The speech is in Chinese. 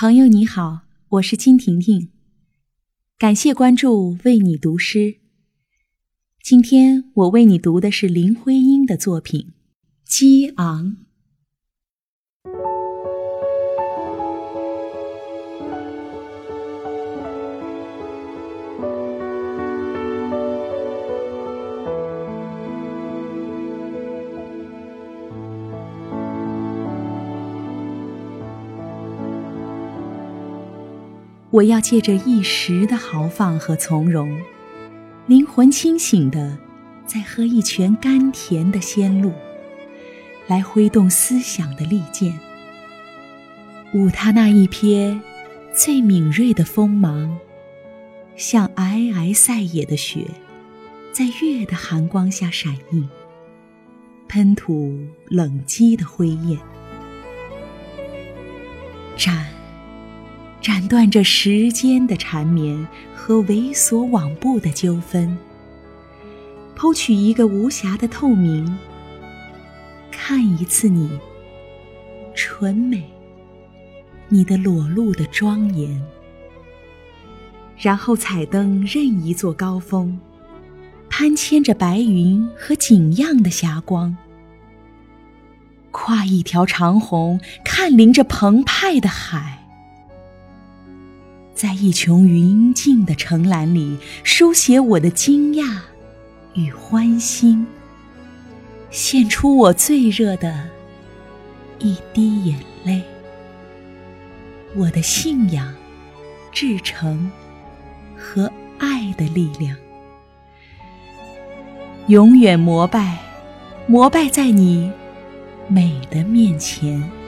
朋友你好，我是金婷婷，感谢关注，为你读诗。今天我为你读的是林徽因的作品《激昂》。我要借着一时的豪放和从容，灵魂清醒的，在喝一泉甘甜的仙露，来挥动思想的利剑，舞他那一瞥最敏锐的锋芒，像皑皑塞野的雪，在月的寒光下闪映，喷吐冷激的灰焰，斩。斩断这时间的缠绵和猥琐往不的纠纷，剖取一个无瑕的透明，看一次你纯美，你的裸露的庄严，然后彩灯任一座高峰，攀牵着白云和景样的霞光，跨一条长虹，看临着澎湃的海。在一穹云静的城栏里，书写我的惊讶与欢欣，献出我最热的一滴眼泪。我的信仰、至诚和爱的力量，永远膜拜，膜拜在你美的面前。